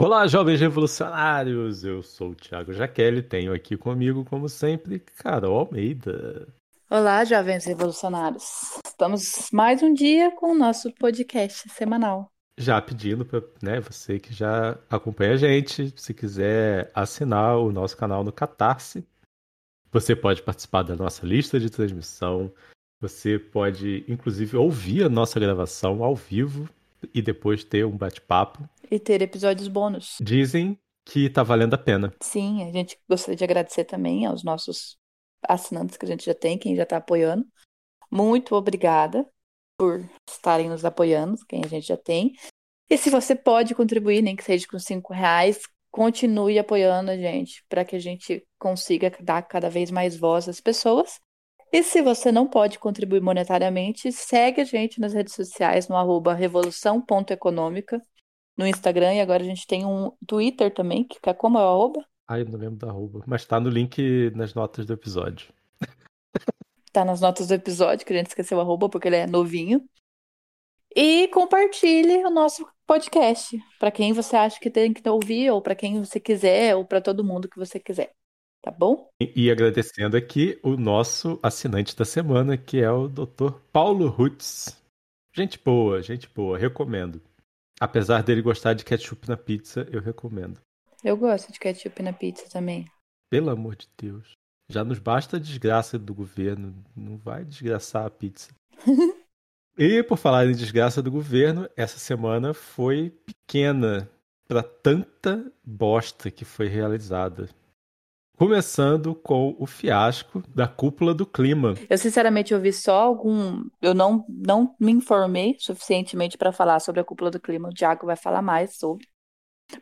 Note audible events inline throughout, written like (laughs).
Olá, jovens revolucionários! Eu sou o Thiago Jaqueline, tenho aqui comigo, como sempre, Carol Almeida. Olá, jovens revolucionários! Estamos mais um dia com o nosso podcast semanal. Já pedindo para né, você que já acompanha a gente, se quiser assinar o nosso canal no Catarse, você pode participar da nossa lista de transmissão, você pode, inclusive, ouvir a nossa gravação ao vivo e depois ter um bate-papo. E ter episódios bônus. Dizem que tá valendo a pena. Sim, a gente gostaria de agradecer também aos nossos assinantes que a gente já tem, quem já tá apoiando. Muito obrigada por estarem nos apoiando, quem a gente já tem. E se você pode contribuir, nem que seja com cinco reais, continue apoiando a gente para que a gente consiga dar cada vez mais voz às pessoas. E se você não pode contribuir monetariamente, segue a gente nas redes sociais no arroba revolução.econômica, no Instagram, e agora a gente tem um Twitter também, que é como é o arroba? Ai, eu não lembro da arroba, mas tá no link nas notas do episódio. (laughs) tá nas notas do episódio, que a gente esqueceu o arroba porque ele é novinho. E compartilhe o nosso podcast para quem você acha que tem que ouvir, ou para quem você quiser, ou para todo mundo que você quiser tá bom? E, agradecendo aqui o nosso assinante da semana, que é o Dr. Paulo Rutz. Gente boa, gente boa, recomendo. Apesar dele gostar de ketchup na pizza, eu recomendo. Eu gosto de ketchup na pizza também. Pelo amor de Deus. Já nos basta a desgraça do governo, não vai desgraçar a pizza. (laughs) e por falar em desgraça do governo, essa semana foi pequena para tanta bosta que foi realizada. Começando com o fiasco da cúpula do clima. Eu sinceramente ouvi só algum. Eu não, não me informei suficientemente para falar sobre a cúpula do clima. O Thiago vai falar mais sobre.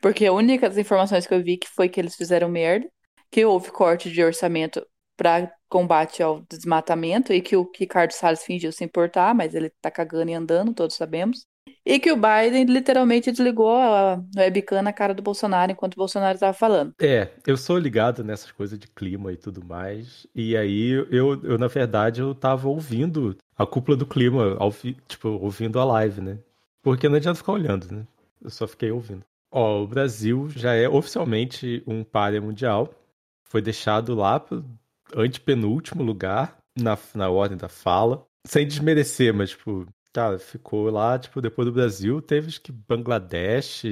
Porque a única das informações que eu vi que foi que eles fizeram merda, que houve corte de orçamento para combate ao desmatamento e que o Ricardo Salles fingiu se importar, mas ele tá cagando e andando, todos sabemos. E que o Biden literalmente desligou a webcam na cara do Bolsonaro enquanto o Bolsonaro estava falando. É, eu sou ligado nessas coisas de clima e tudo mais. E aí eu, eu na verdade, eu tava ouvindo a cúpula do clima, ao, tipo, ouvindo a live, né? Porque não adianta ficar olhando, né? Eu só fiquei ouvindo. Ó, o Brasil já é oficialmente um páreo mundial. Foi deixado lá pro antepenúltimo lugar na, na ordem da fala. Sem desmerecer, mas, tipo, Cara, ficou lá, tipo, depois do Brasil, teve que Bangladesh,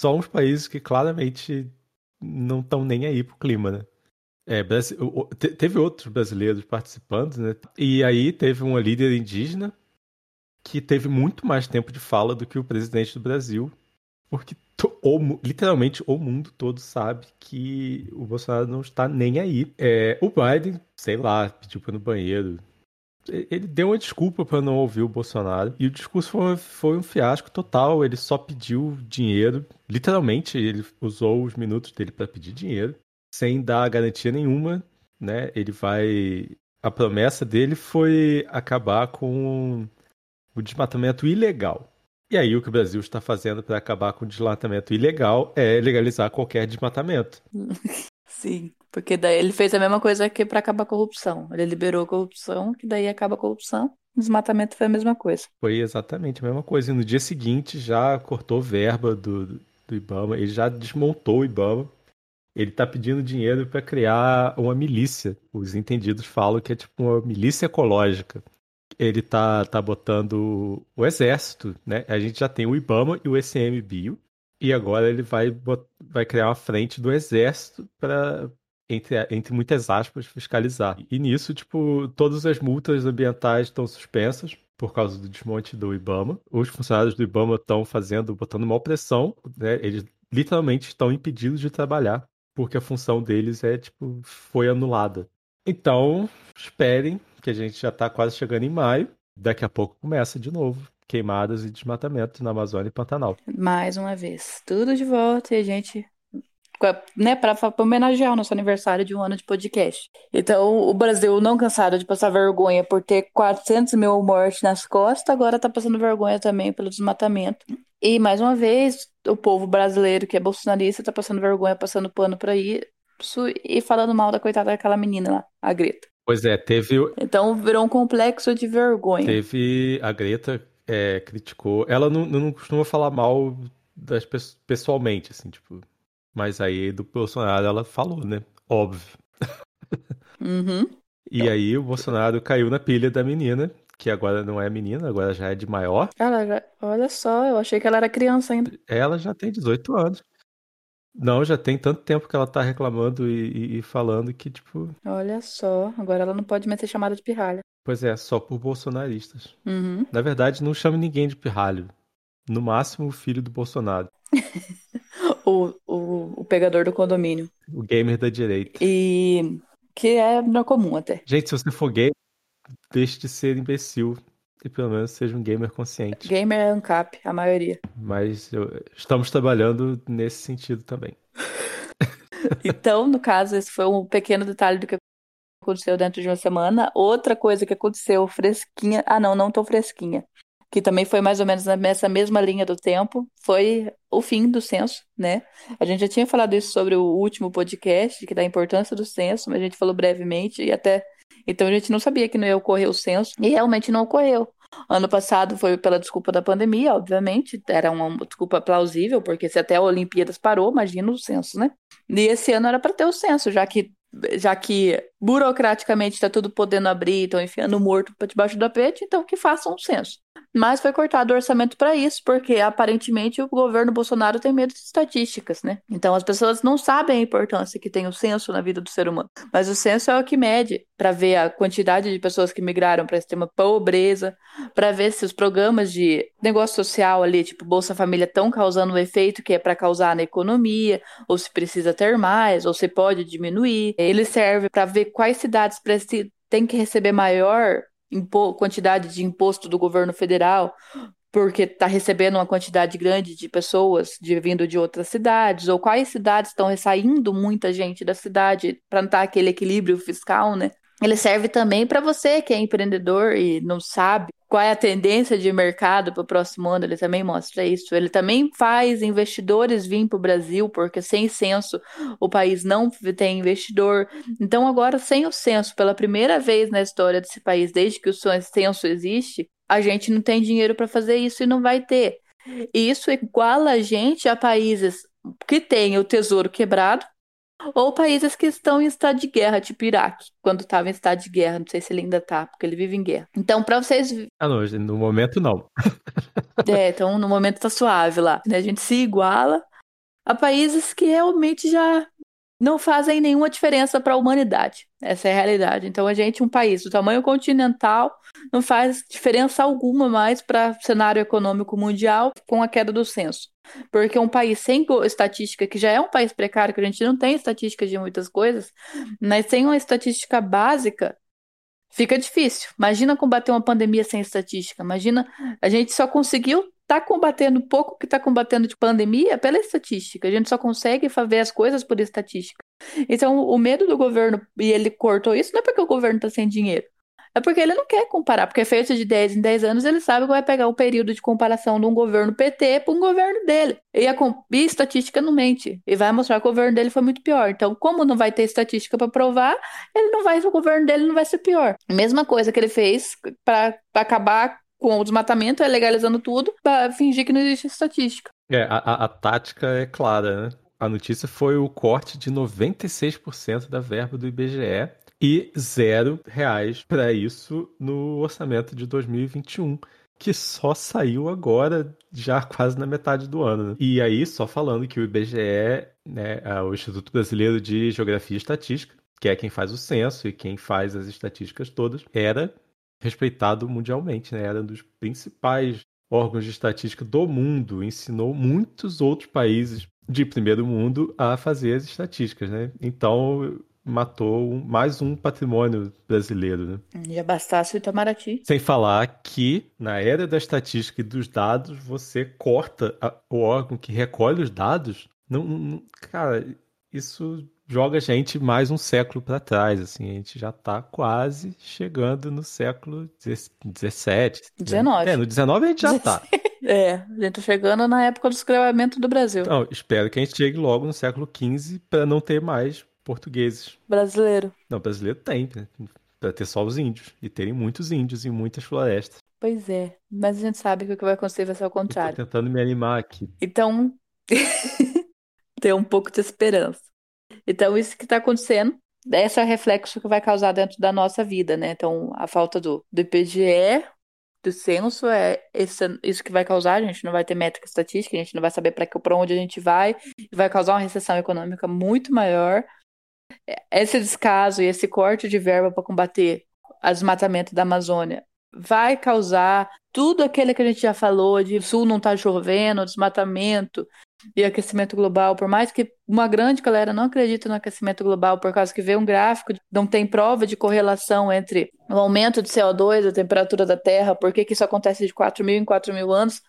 só uns países que claramente não estão nem aí pro clima, né? É, teve outros brasileiros participando, né? E aí teve uma líder indígena que teve muito mais tempo de fala do que o presidente do Brasil, porque literalmente o mundo todo sabe que o Bolsonaro não está nem aí. É, o Biden, sei lá, pediu para ir no banheiro, ele deu uma desculpa para não ouvir o Bolsonaro e o discurso foi, foi, um fiasco total. Ele só pediu dinheiro, literalmente, ele usou os minutos dele para pedir dinheiro, sem dar garantia nenhuma, né? Ele vai. A promessa dele foi acabar com o desmatamento ilegal. E aí o que o Brasil está fazendo para acabar com o desmatamento ilegal é legalizar qualquer desmatamento. (laughs) Sim. Porque daí ele fez a mesma coisa que para acabar a corrupção. Ele liberou a corrupção, que daí acaba a corrupção. Desmatamento foi a mesma coisa. Foi exatamente a mesma coisa. E no dia seguinte já cortou verba do, do Ibama, ele já desmontou o Ibama. Ele está pedindo dinheiro para criar uma milícia. Os entendidos falam que é tipo uma milícia ecológica. Ele tá, tá botando o exército, né? A gente já tem o Ibama e o ICMBio. E agora ele vai, vai criar uma frente do exército para entre, entre muitas aspas, fiscalizar. E nisso, tipo, todas as multas ambientais estão suspensas por causa do desmonte do IBAMA. Os funcionários do IBAMA estão fazendo, botando mal pressão, né? Eles literalmente estão impedidos de trabalhar, porque a função deles é, tipo, foi anulada. Então, esperem, que a gente já está quase chegando em maio. Daqui a pouco começa de novo queimadas e desmatamento na Amazônia e Pantanal. Mais uma vez, tudo de volta e a gente né, para homenagear o nosso aniversário de um ano de podcast. Então, o Brasil, não cansado de passar vergonha por ter 400 mil mortes nas costas, agora está passando vergonha também pelo desmatamento. E, mais uma vez, o povo brasileiro que é bolsonarista está passando vergonha, passando pano para isso e falando mal da coitada daquela menina lá, a Greta. Pois é, teve. Então virou um complexo de vergonha. Teve. A Greta é, criticou. Ela não, não costuma falar mal das pessoalmente, assim, tipo. Mas aí do Bolsonaro ela falou, né? Óbvio. Uhum. E aí o Bolsonaro caiu na pilha da menina, que agora não é menina, agora já é de maior. Ela já... Olha só, eu achei que ela era criança ainda. Ela já tem 18 anos. Não, já tem tanto tempo que ela tá reclamando e, e, e falando que, tipo. Olha só, agora ela não pode mais ser chamada de pirralha. Pois é, só por bolsonaristas. Uhum. Na verdade, não chame ninguém de pirralho. No máximo, o filho do Bolsonaro. (laughs) o, o, o pegador do condomínio. O gamer da direita. E que é não comum até. Gente, se você for gay, deixe de ser imbecil. E pelo menos seja um gamer consciente. Gamer é ANCAP, a maioria. Mas eu- estamos trabalhando nesse sentido também. (laughs) Então, no caso, esse foi um pequeno detalhe do que aconteceu dentro de uma semana. Outra coisa que aconteceu fresquinha. Ah, não, não tão fresquinha. Que também foi mais ou menos nessa mesma linha do tempo. Foi o fim do censo, né? A gente já tinha falado isso sobre o último podcast, que da importância do censo, mas a gente falou brevemente e até. Então a gente não sabia que não ia ocorrer o censo e realmente não ocorreu. Ano passado foi pela desculpa da pandemia, obviamente, era uma desculpa plausível, porque se até a Olimpíadas parou, imagina o censo, né? E esse ano era para ter o censo, já que já que burocraticamente está tudo podendo abrir, estão enfiando morto para debaixo do tapete, então que façam um censo. Mas foi cortado o orçamento para isso, porque aparentemente o governo Bolsonaro tem medo de estatísticas, né? Então as pessoas não sabem a importância que tem o censo na vida do ser humano. Mas o censo é o que mede para ver a quantidade de pessoas que migraram para a extrema pobreza, para ver se os programas de negócio social ali, tipo Bolsa Família, estão causando o efeito que é para causar na economia, ou se precisa ter mais, ou se pode diminuir. Ele serve para ver quais cidades têm que receber maior quantidade de imposto do governo federal, porque está recebendo uma quantidade grande de pessoas de, vindo de outras cidades, ou quais cidades estão saindo muita gente da cidade para não estar aquele equilíbrio fiscal, né? Ele serve também para você que é empreendedor e não sabe qual é a tendência de mercado para o próximo ano, ele também mostra isso. Ele também faz investidores vir para o Brasil, porque sem censo o país não tem investidor. Então, agora, sem o censo, pela primeira vez na história desse país, desde que o censo existe, a gente não tem dinheiro para fazer isso e não vai ter. E isso iguala a gente a países que têm o tesouro quebrado, ou países que estão em estado de guerra, tipo Iraque, quando estava em estado de guerra. Não sei se ele ainda está, porque ele vive em guerra. Então, para vocês. Ah, não, no momento não. (laughs) é, então no momento tá suave lá. Né? A gente se iguala a países que realmente já não fazem nenhuma diferença para a humanidade. Essa é a realidade. Então, a gente, um país do tamanho continental, não faz diferença alguma mais para o cenário econômico mundial com a queda do censo. Porque um país sem estatística, que já é um país precário, que a gente não tem estatística de muitas coisas, mas sem uma estatística básica, fica difícil. Imagina combater uma pandemia sem estatística. Imagina, a gente só conseguiu tá combatendo pouco que está combatendo de pandemia pela estatística. A gente só consegue ver as coisas por estatística. Então, o medo do governo, e ele cortou isso, não é porque o governo está sem dinheiro. É porque ele não quer comparar, porque é feito de 10 em 10 anos, ele sabe que vai pegar o período de comparação de um governo PT para um governo dele. E a, e a estatística não mente. E vai mostrar que o governo dele foi muito pior. Então, como não vai ter estatística para provar, ele não vai, o governo dele não vai ser pior. Mesma coisa que ele fez para acabar com o desmatamento, é legalizando tudo para fingir que não existe estatística. É, a, a, tática é clara, né? A notícia foi o corte de 96% da verba do IBGE e zero reais para isso no orçamento de 2021, que só saiu agora, já quase na metade do ano. Né? E aí, só falando que o IBGE, né, é o Instituto Brasileiro de Geografia e Estatística, que é quem faz o censo e quem faz as estatísticas todas, era respeitado mundialmente, né? Era um dos principais órgãos de estatística do mundo, ensinou muitos outros países de primeiro mundo a fazer as estatísticas, né? Então matou mais um patrimônio brasileiro, né? Já bastasse o Itamaraty. Sem falar que na era da estatística e dos dados, você corta a, o órgão que recolhe os dados. Não, não, cara, isso joga a gente mais um século para trás, assim, a gente já está quase chegando no século 17. 19. Né? É, no 19 a gente já está. (laughs) É, a gente tá chegando na época do escravamento do Brasil. Então, espero que a gente chegue logo no século XV para não ter mais portugueses. Brasileiro. Não, brasileiro tem, né? para ter só os índios e terem muitos índios em muitas florestas. Pois é, mas a gente sabe que o que vai acontecer vai ser ao Eu tô contrário. tentando me animar aqui. Então, (laughs) ter um pouco de esperança. Então, isso que está acontecendo, esse é o reflexo que vai causar dentro da nossa vida, né? Então, a falta do, do IPGE, do censo, é esse, isso que vai causar. A gente não vai ter métrica estatística, a gente não vai saber para onde a gente vai, vai causar uma recessão econômica muito maior. Esse descaso e esse corte de verba para combater o desmatamento da Amazônia vai causar tudo aquilo que a gente já falou de sul não tá chovendo, desmatamento e aquecimento global, por mais que uma grande galera não acredita no aquecimento global por causa que vê um gráfico, não tem prova de correlação entre o aumento de CO2, a temperatura da Terra, por que, que isso acontece de 4 mil em 4 mil anos,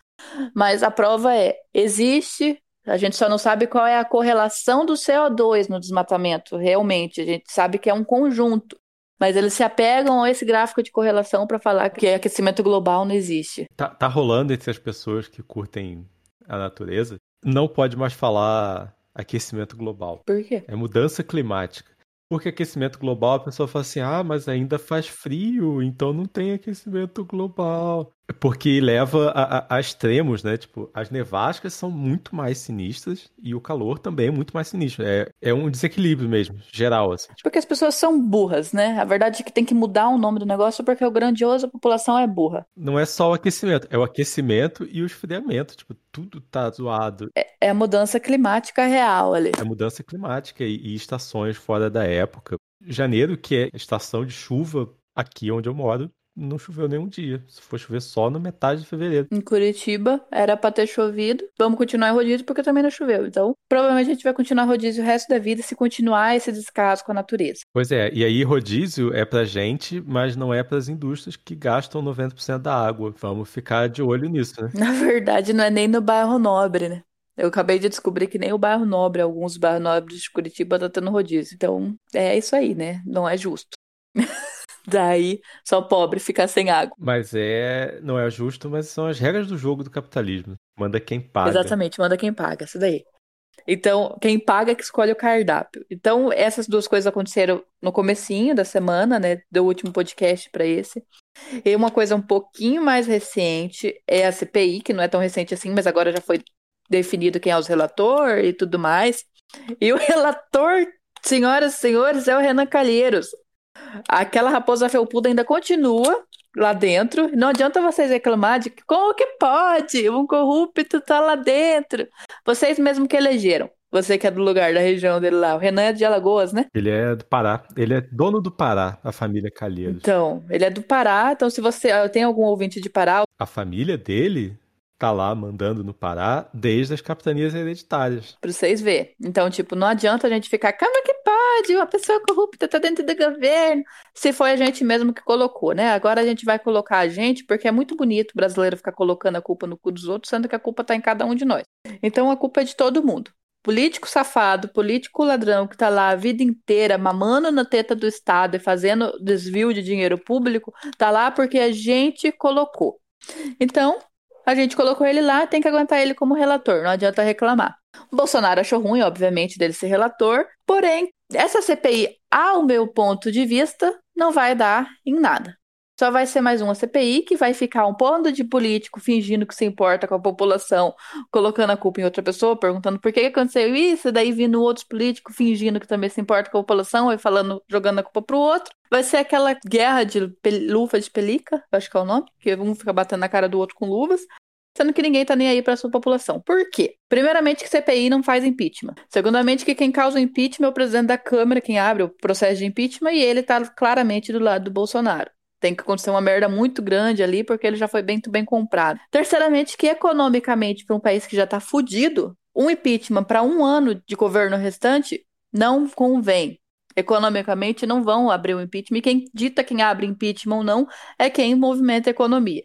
mas a prova é, existe, a gente só não sabe qual é a correlação do CO2 no desmatamento, realmente, a gente sabe que é um conjunto, mas eles se apegam a esse gráfico de correlação para falar que aquecimento global não existe. Tá, tá rolando entre as pessoas que curtem a natureza, não pode mais falar aquecimento global. Por quê? É mudança climática. Porque aquecimento global, a pessoa fala assim: ah, mas ainda faz frio, então não tem aquecimento global. Porque leva a, a, a, extremos, né? Tipo, as nevascas são muito mais sinistras e o calor também é muito mais sinistro. É, é um desequilíbrio mesmo, geral, assim. Porque as pessoas são burras, né? A verdade é que tem que mudar o nome do negócio porque o grandioso, a população é burra. Não é só o aquecimento, é o aquecimento e o esfriamento. Tipo, tudo tá zoado. É, é a mudança climática real ali. É mudança climática e, e estações fora da época. Janeiro, que é estação de chuva aqui onde eu moro, não choveu nenhum dia. Se for chover só na metade de fevereiro. Em Curitiba era pra ter chovido. Vamos continuar em rodízio porque também não choveu. Então, provavelmente a gente vai continuar rodízio o resto da vida se continuar esse descaso com a natureza. Pois é, e aí rodízio é pra gente, mas não é pras indústrias que gastam 90% da água. Vamos ficar de olho nisso, né? (laughs) Na verdade, não é nem no bairro nobre, né? Eu acabei de descobrir que nem o bairro nobre, alguns bairros nobres de Curitiba tá tendo rodízio. Então, é isso aí, né? Não é justo. Daí, só pobre ficar sem água. Mas é. Não é justo, mas são as regras do jogo do capitalismo. Manda quem paga. Exatamente, manda quem paga, isso daí. Então, quem paga é que escolhe o cardápio. Então, essas duas coisas aconteceram no comecinho da semana, né, do último podcast para esse. E uma coisa um pouquinho mais recente é a CPI, que não é tão recente assim, mas agora já foi definido quem é o relator e tudo mais. E o (laughs) relator, senhoras e senhores, é o Renan Calheiros, Aquela raposa felpuda ainda continua lá dentro. Não adianta vocês reclamar de que como que pode? Um corrupto tá lá dentro. Vocês mesmo que elegeram. Você que é do lugar, da região dele lá. O Renan é de Alagoas, né? Ele é do Pará. Ele é dono do Pará, a família Calheiros. Então, ele é do Pará. Então, se você tem algum ouvinte de Pará. A família dele tá lá mandando no Pará desde as capitanias hereditárias. Pra vocês verem. Então, tipo, não adianta a gente ficar, como que pode? Uma pessoa corrupta tá dentro do governo. Se foi a gente mesmo que colocou, né? Agora a gente vai colocar a gente, porque é muito bonito o brasileiro ficar colocando a culpa no cu dos outros, sendo que a culpa tá em cada um de nós. Então a culpa é de todo mundo. Político safado, político ladrão que tá lá a vida inteira mamando na teta do Estado e fazendo desvio de dinheiro público, tá lá porque a gente colocou. Então, a gente colocou ele lá, tem que aguentar ele como relator, não adianta reclamar. O Bolsonaro achou ruim, obviamente, dele ser relator, porém, essa CPI, ao meu ponto de vista, não vai dar em nada. Só vai ser mais uma CPI que vai ficar um ponto de político fingindo que se importa com a população, colocando a culpa em outra pessoa, perguntando por que aconteceu isso, daí vindo outros políticos fingindo que também se importa com a população e falando, jogando a culpa pro outro. Vai ser aquela guerra de luva de pelica, acho que é o nome, que um fica batendo na cara do outro com luvas, sendo que ninguém tá nem aí para sua população. Por quê? Primeiramente que CPI não faz impeachment. Segundamente que quem causa o impeachment é o presidente da Câmara, quem abre o processo de impeachment e ele tá claramente do lado do Bolsonaro. Tem que acontecer uma merda muito grande ali, porque ele já foi bem, bem comprado. Terceiramente, que economicamente, para um país que já está fudido, um impeachment para um ano de governo restante não convém. Economicamente, não vão abrir o impeachment. E quem dita quem abre impeachment ou não é quem movimenta a economia.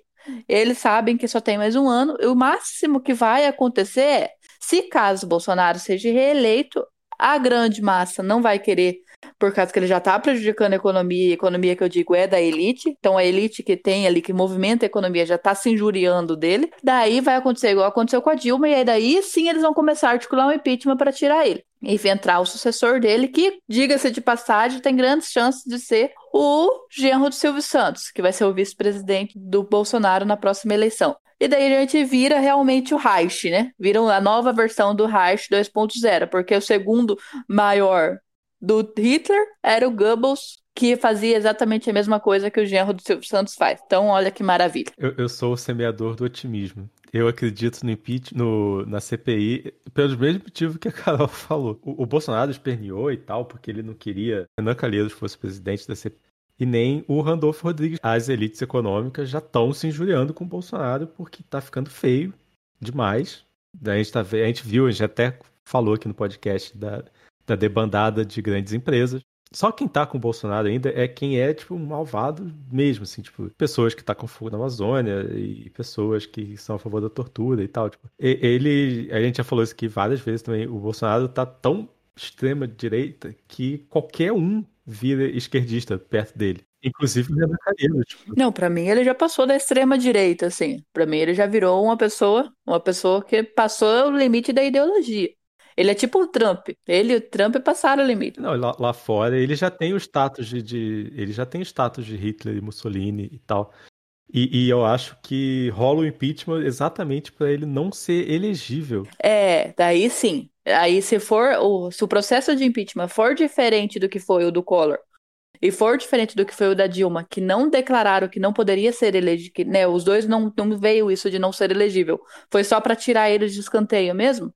Eles sabem que só tem mais um ano. E o máximo que vai acontecer é, se caso Bolsonaro seja reeleito, a grande massa não vai querer por causa que ele já está prejudicando a economia, a economia que eu digo é da elite, então a elite que tem ali, que movimenta a economia, já está se injuriando dele. Daí vai acontecer igual aconteceu com a Dilma, e aí daí sim eles vão começar a articular um impeachment para tirar ele. E entrar o sucessor dele, que, diga-se de passagem, tem grandes chances de ser o genro do Silvio Santos, que vai ser o vice-presidente do Bolsonaro na próxima eleição. E daí a gente vira realmente o Reich, né? Vira a nova versão do Reich 2.0, porque o segundo maior do Hitler era o Goebbels, que fazia exatamente a mesma coisa que o genro do Silvio Santos faz. Então, olha que maravilha. Eu, eu sou o semeador do otimismo. Eu acredito no impeachment, no, na CPI, pelos mesmos motivos que a (laughs) Carol falou. O, o, Bolsonaro esperneou e tal, porque ele não queria que Renan Calheiros fosse presidente da CPI. E nem o Randolfo Rodrigues. As elites econômicas já estão se injuriando com o Bolsonaro porque tá ficando feio demais. A gente, tá, a gente viu, a gente até falou aqui no podcast da, da debandada de grandes empresas. Só quem tá com o Bolsonaro ainda é quem é, tipo, malvado mesmo, assim, tipo, pessoas que tá com fogo na Amazônia e pessoas que são a favor da tortura e tal, tipo. Ele, a gente já falou isso aqui várias vezes também, o Bolsonaro tá tão extrema direita que qualquer um vira esquerdista perto dele. Inclusive o Renan Calheiros. Tipo. Não, para mim ele já passou da extrema direita, assim. Para mim ele já virou uma pessoa, uma pessoa que passou o limite da ideologia. Ele é tipo o Trump. Ele e o Trump passaram o limite. Não, lá, lá fora ele já tem o status de, de, Ele já tem o status de Hitler e Mussolini e tal. E, e eu acho que rola o impeachment exatamente para ele não ser elegível. É, daí sim. Aí se for o, se o processo de impeachment for diferente do que foi o do Collor e for diferente do que foi o da Dilma, que não declararam que não poderia ser elegível, né, os dois não, não veio isso de não ser elegível, foi só para tirar eles de escanteio mesmo.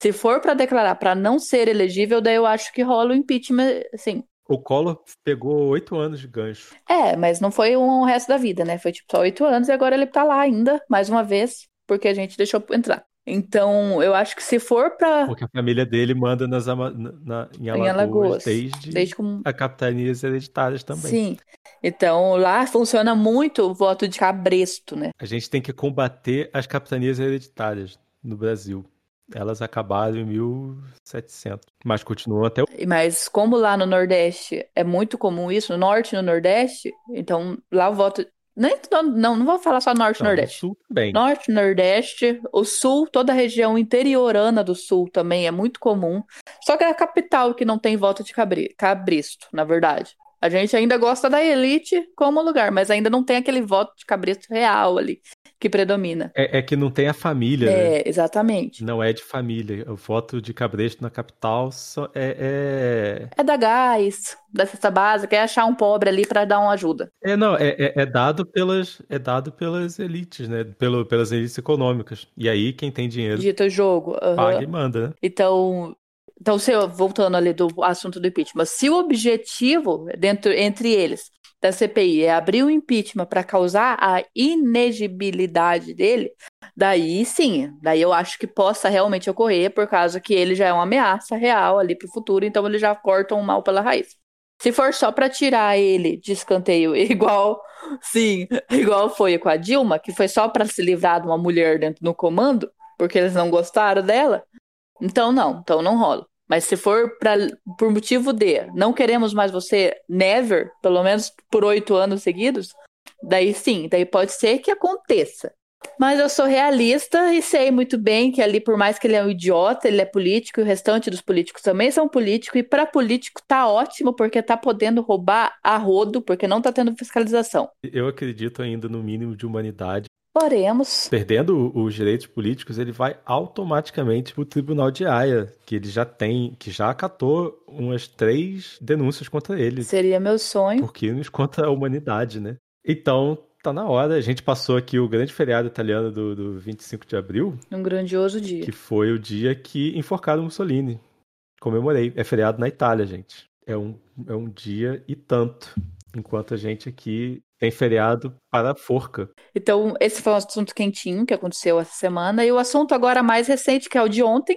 Se for para declarar para não ser elegível, daí eu acho que rola o impeachment, assim. O Collor pegou oito anos de gancho. É, mas não foi um resto da vida, né? Foi tipo só oito anos e agora ele tá lá ainda, mais uma vez, porque a gente deixou entrar. Então, eu acho que se for para Porque a família dele manda nas, na, na, em, Alagoas, em Alagoas desde, desde a capitanias hereditárias também. Sim. Então, lá funciona muito o voto de cabresto, né? A gente tem que combater as capitanias hereditárias no Brasil. Elas acabaram em 1700, mas continuam até o... Mas como lá no Nordeste é muito comum isso, no Norte e no Nordeste, então lá o voto... Nem, não, não vou falar só Norte e Nordeste. Sul também. Norte, Nordeste, o Sul, toda a região interiorana do Sul também é muito comum. Só que é a capital que não tem voto de cabri, cabristo, na verdade. A gente ainda gosta da elite como lugar, mas ainda não tem aquele voto de cabrito real ali que predomina. É, é que não tem a família, é, né? exatamente. Não é de família. O voto de cabresto na capital só é, é... É da gás, da cesta básica, é achar um pobre ali para dar uma ajuda. É, não, é, é, é, dado pelas é dado pelas elites, né? Pelo, pelas elites econômicas. E aí quem tem dinheiro... Dita o jogo. Uhum. Paga e manda, né? Então, então, se, voltando ali do assunto do impeachment, se o objetivo dentro, entre eles da CPI é abrir o impeachment para causar a inegibilidade dele, daí sim, daí eu acho que possa realmente ocorrer por causa que ele já é uma ameaça real ali para o futuro, então eles já cortam o mal pela raiz. Se for só para tirar ele de escanteio, (laughs) igual, sim, igual foi com a Dilma, que foi só para se livrar de uma mulher dentro do comando, porque eles não gostaram dela, então não, então não rola. Mas se for pra, por motivo de não queremos mais você, never, pelo menos por oito anos seguidos, daí sim, daí pode ser que aconteça. Mas eu sou realista e sei muito bem que ali, por mais que ele é um idiota, ele é político e o restante dos políticos também são políticos. E para político tá ótimo porque tá podendo roubar a rodo, porque não tá tendo fiscalização. Eu acredito ainda no mínimo de humanidade Oremos. Perdendo os direitos políticos, ele vai automaticamente para o Tribunal de Haia, que ele já tem, que já acatou umas três denúncias contra ele. Seria meu sonho. Porque nos contra a humanidade, né? Então, tá na hora. A gente passou aqui o grande feriado italiano do, do 25 de abril. Um grandioso dia. Que foi o dia que enforcaram Mussolini. Comemorei. É feriado na Itália, gente. É um, é um dia e tanto. Enquanto a gente aqui tem feriado para a forca. Então, esse foi um assunto quentinho que aconteceu essa semana. E o assunto agora mais recente, que é o de ontem,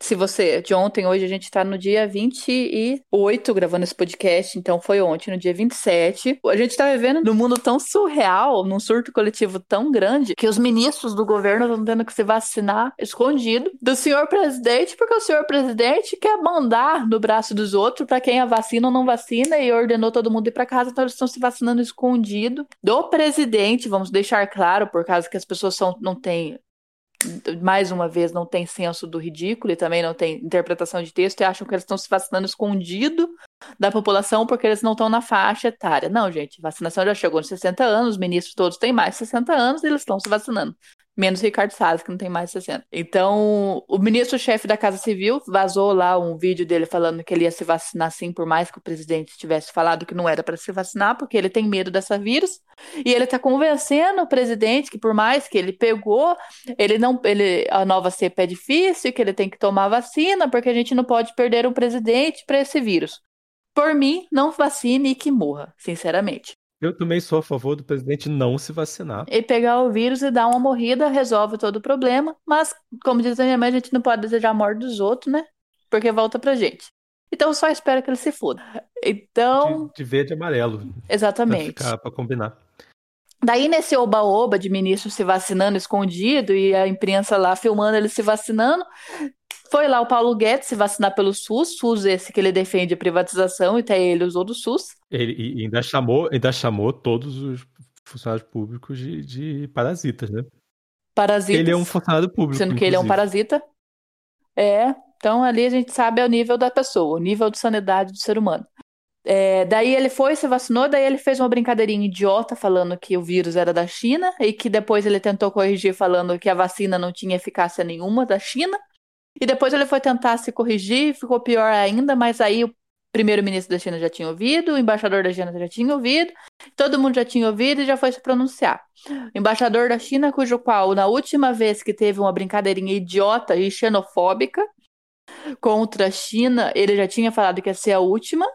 se você, de ontem, hoje a gente tá no dia 28 gravando esse podcast, então foi ontem, no dia 27. A gente tá vivendo num mundo tão surreal, num surto coletivo tão grande, que os ministros do governo estão tendo que se vacinar escondido do senhor presidente, porque o senhor presidente quer mandar no braço dos outros para quem a vacina ou não vacina e ordenou todo mundo ir para casa, então eles estão se vacinando escondido do presidente, vamos deixar claro, por causa que as pessoas são, não têm mais uma vez, não tem senso do ridículo e também não tem interpretação de texto e acham que eles estão se vacinando escondido da população porque eles não estão na faixa etária. Não, gente, vacinação já chegou nos 60 anos, os ministros todos têm mais de 60 anos e eles estão se vacinando. Menos Ricardo Salles, que não tem mais de 60. Então, o ministro-chefe da Casa Civil vazou lá um vídeo dele falando que ele ia se vacinar sim, por mais que o presidente tivesse falado que não era para se vacinar, porque ele tem medo dessa vírus. E ele está convencendo o presidente que, por mais que ele pegou, ele não. Ele, a nova cepa é difícil, que ele tem que tomar vacina, porque a gente não pode perder um presidente para esse vírus. Por mim, não vacine e que morra, sinceramente. Eu também sou a favor do presidente não se vacinar. E pegar o vírus e dar uma morrida resolve todo o problema. Mas, como diz a minha mãe, a gente não pode desejar a morte dos outros, né? Porque volta pra gente. Então só espera que ele se foda. Então. De, de verde e amarelo. Exatamente. Pra, ficar, pra combinar. Daí, nesse oba-oba de ministro se vacinando escondido e a imprensa lá filmando ele se vacinando, foi lá o Paulo Guedes se vacinar pelo SUS, SUS esse que ele defende a privatização e até ele usou do SUS. Ele ainda chamou, ainda chamou todos os funcionários públicos de, de parasitas, né? Parasitas. Ele é um funcionário público. Sendo que inclusive. ele é um parasita. É, então ali a gente sabe o nível da pessoa, o nível de sanidade do ser humano. É, daí ele foi, se vacinou, daí ele fez uma brincadeirinha idiota falando que o vírus era da China e que depois ele tentou corrigir falando que a vacina não tinha eficácia nenhuma da China. E depois ele foi tentar se corrigir, ficou pior ainda, mas aí o primeiro-ministro da China já tinha ouvido, o embaixador da China já tinha ouvido, todo mundo já tinha ouvido e já foi se pronunciar. O embaixador da China, cujo qual, na última vez que teve uma brincadeirinha idiota e xenofóbica contra a China, ele já tinha falado que ia ser a última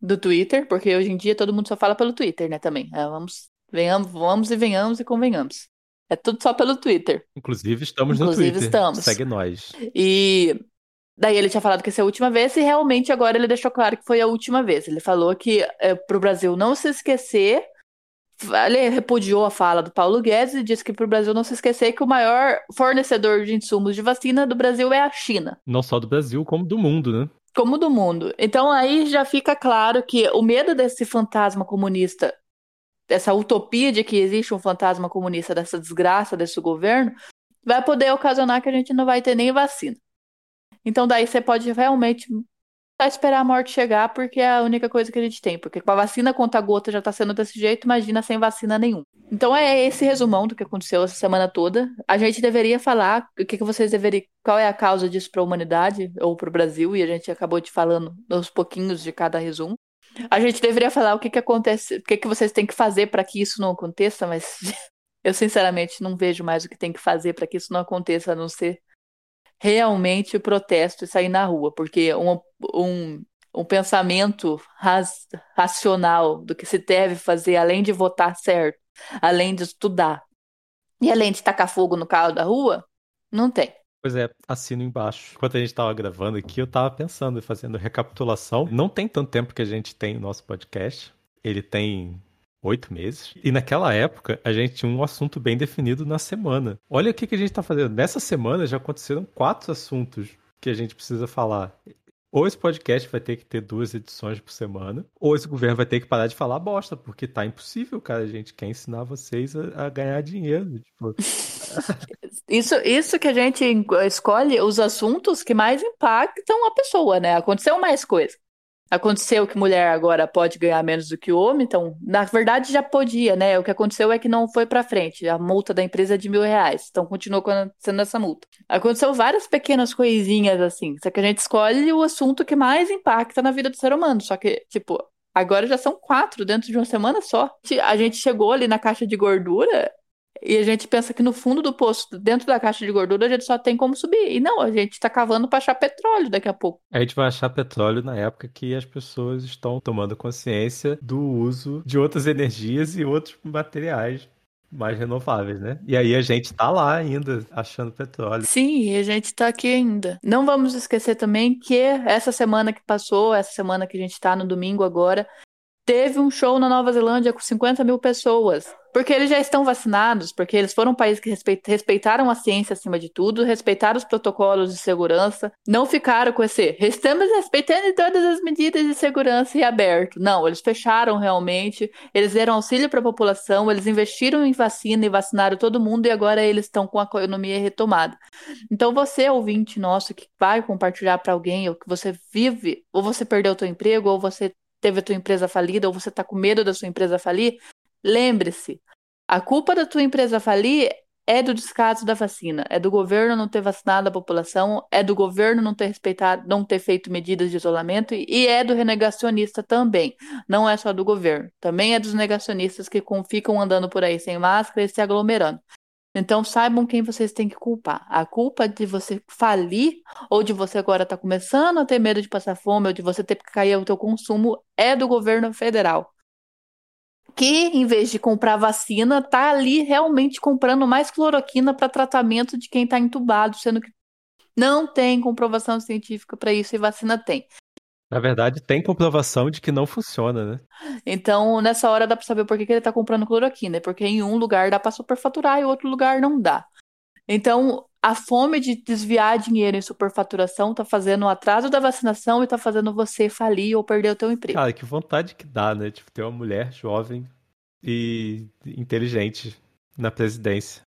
do Twitter, porque hoje em dia todo mundo só fala pelo Twitter, né, também. É, vamos, venhamos, vamos e venhamos e convenhamos. É tudo só pelo Twitter. Inclusive, estamos Inclusive, no Twitter. estamos. Segue nós. E daí ele tinha falado que essa é a última vez, e realmente agora ele deixou claro que foi a última vez. Ele falou que é, para o Brasil não se esquecer. Ele repudiou a fala do Paulo Guedes e disse que para o Brasil não se esquecer que o maior fornecedor de insumos de vacina do Brasil é a China. Não só do Brasil, como do mundo, né? Como do mundo. Então aí já fica claro que o medo desse fantasma comunista essa utopia de que existe um fantasma comunista dessa desgraça desse governo, vai poder ocasionar que a gente não vai ter nem vacina. Então daí você pode realmente só esperar a morte chegar, porque é a única coisa que a gente tem. Porque com a vacina conta gota já tá sendo desse jeito, imagina sem vacina nenhum. Então é esse resumão do que aconteceu essa semana toda. A gente deveria falar o que, que vocês deveriam. Qual é a causa disso para a humanidade ou para o Brasil, e a gente acabou de falando aos pouquinhos de cada resumo. A gente deveria falar o que, que acontece, o que, que vocês têm que fazer para que isso não aconteça, mas (laughs) eu sinceramente não vejo mais o que tem que fazer para que isso não aconteça, a não ser realmente o protesto e sair na rua, porque um, um, um pensamento racional do que se deve fazer, além de votar certo, além de estudar e além de tacar fogo no carro da rua, não tem. Pois é, assino embaixo. Enquanto a gente estava gravando aqui, eu estava pensando, fazendo recapitulação. Não tem tanto tempo que a gente tem o nosso podcast. Ele tem oito meses. E naquela época, a gente tinha um assunto bem definido na semana. Olha o que, que a gente está fazendo. Nessa semana já aconteceram quatro assuntos que a gente precisa falar. Ou esse podcast vai ter que ter duas edições por semana, ou esse governo vai ter que parar de falar bosta, porque tá impossível, cara. A gente quer ensinar vocês a, a ganhar dinheiro. Tipo... (laughs) Isso, isso que a gente escolhe os assuntos que mais impactam a pessoa, né? Aconteceu mais coisa. Aconteceu que mulher agora pode ganhar menos do que homem, então, na verdade, já podia, né? O que aconteceu é que não foi para frente. A multa da empresa é de mil reais, então continuou sendo essa multa. Aconteceu várias pequenas coisinhas assim, só que a gente escolhe o assunto que mais impacta na vida do ser humano. Só que, tipo, agora já são quatro dentro de uma semana só. A gente chegou ali na caixa de gordura, e a gente pensa que no fundo do poço, dentro da caixa de gordura, a gente só tem como subir. E não, a gente está cavando para achar petróleo daqui a pouco. A gente vai achar petróleo na época que as pessoas estão tomando consciência do uso de outras energias e outros materiais mais renováveis, né? E aí a gente tá lá ainda achando petróleo. Sim, a gente tá aqui ainda. Não vamos esquecer também que essa semana que passou, essa semana que a gente tá no domingo agora, teve um show na Nova Zelândia com 50 mil pessoas. Porque eles já estão vacinados, porque eles foram um país que respeitaram a ciência acima de tudo, respeitaram os protocolos de segurança, não ficaram com esse estamos respeitando todas as medidas de segurança e aberto. Não, eles fecharam realmente, eles deram auxílio para a população, eles investiram em vacina e vacinaram todo mundo e agora eles estão com a economia retomada. Então você, ouvinte nosso, que vai compartilhar para alguém, ou que você vive, ou você perdeu o seu emprego, ou você teve a tua empresa falida, ou você está com medo da sua empresa falir, Lembre-se, a culpa da tua empresa falir é do descaso da vacina, é do governo não ter vacinado a população, é do governo não ter respeitado, não ter feito medidas de isolamento e é do renegacionista também. Não é só do governo, também é dos negacionistas que ficam andando por aí sem máscara e se aglomerando. Então saibam quem vocês têm que culpar. A culpa de você falir ou de você agora estar tá começando a ter medo de passar fome ou de você ter que cair o teu consumo é do governo federal que, em vez de comprar vacina, tá ali realmente comprando mais cloroquina para tratamento de quem está entubado, sendo que não tem comprovação científica para isso e vacina tem. Na verdade, tem comprovação de que não funciona, né? Então, nessa hora dá para saber por que, que ele está comprando cloroquina, porque em um lugar dá para superfaturar e em outro lugar não dá. Então, a fome de desviar dinheiro em superfaturação tá fazendo o atraso da vacinação e tá fazendo você falir ou perder o teu emprego. Cara, que vontade que dá, né? Tipo, ter uma mulher jovem e inteligente na presidência.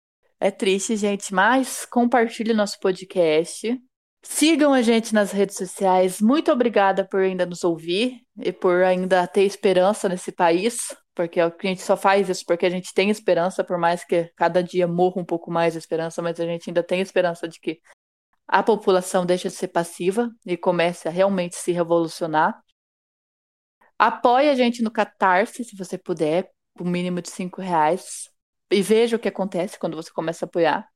É triste, gente, mas compartilhe nosso podcast. Sigam a gente nas redes sociais. Muito obrigada por ainda nos ouvir e por ainda ter esperança nesse país porque a gente só faz isso porque a gente tem esperança, por mais que cada dia morra um pouco mais a esperança, mas a gente ainda tem esperança de que a população deixe de ser passiva e comece a realmente se revolucionar. Apoie a gente no Catarse, se você puder, o mínimo de cinco reais, e veja o que acontece quando você começa a apoiar.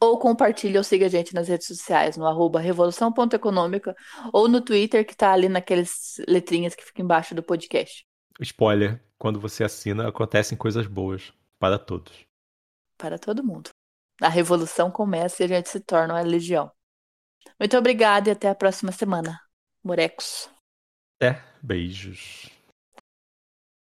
Ou compartilhe ou siga a gente nas redes sociais, no arroba revolução.econômica, ou no Twitter, que está ali naquelas letrinhas que ficam embaixo do podcast. Spoiler, quando você assina, acontecem coisas boas para todos. Para todo mundo. A revolução começa e a gente se torna uma legião. Muito obrigada e até a próxima semana. Morecos. Até. Beijos.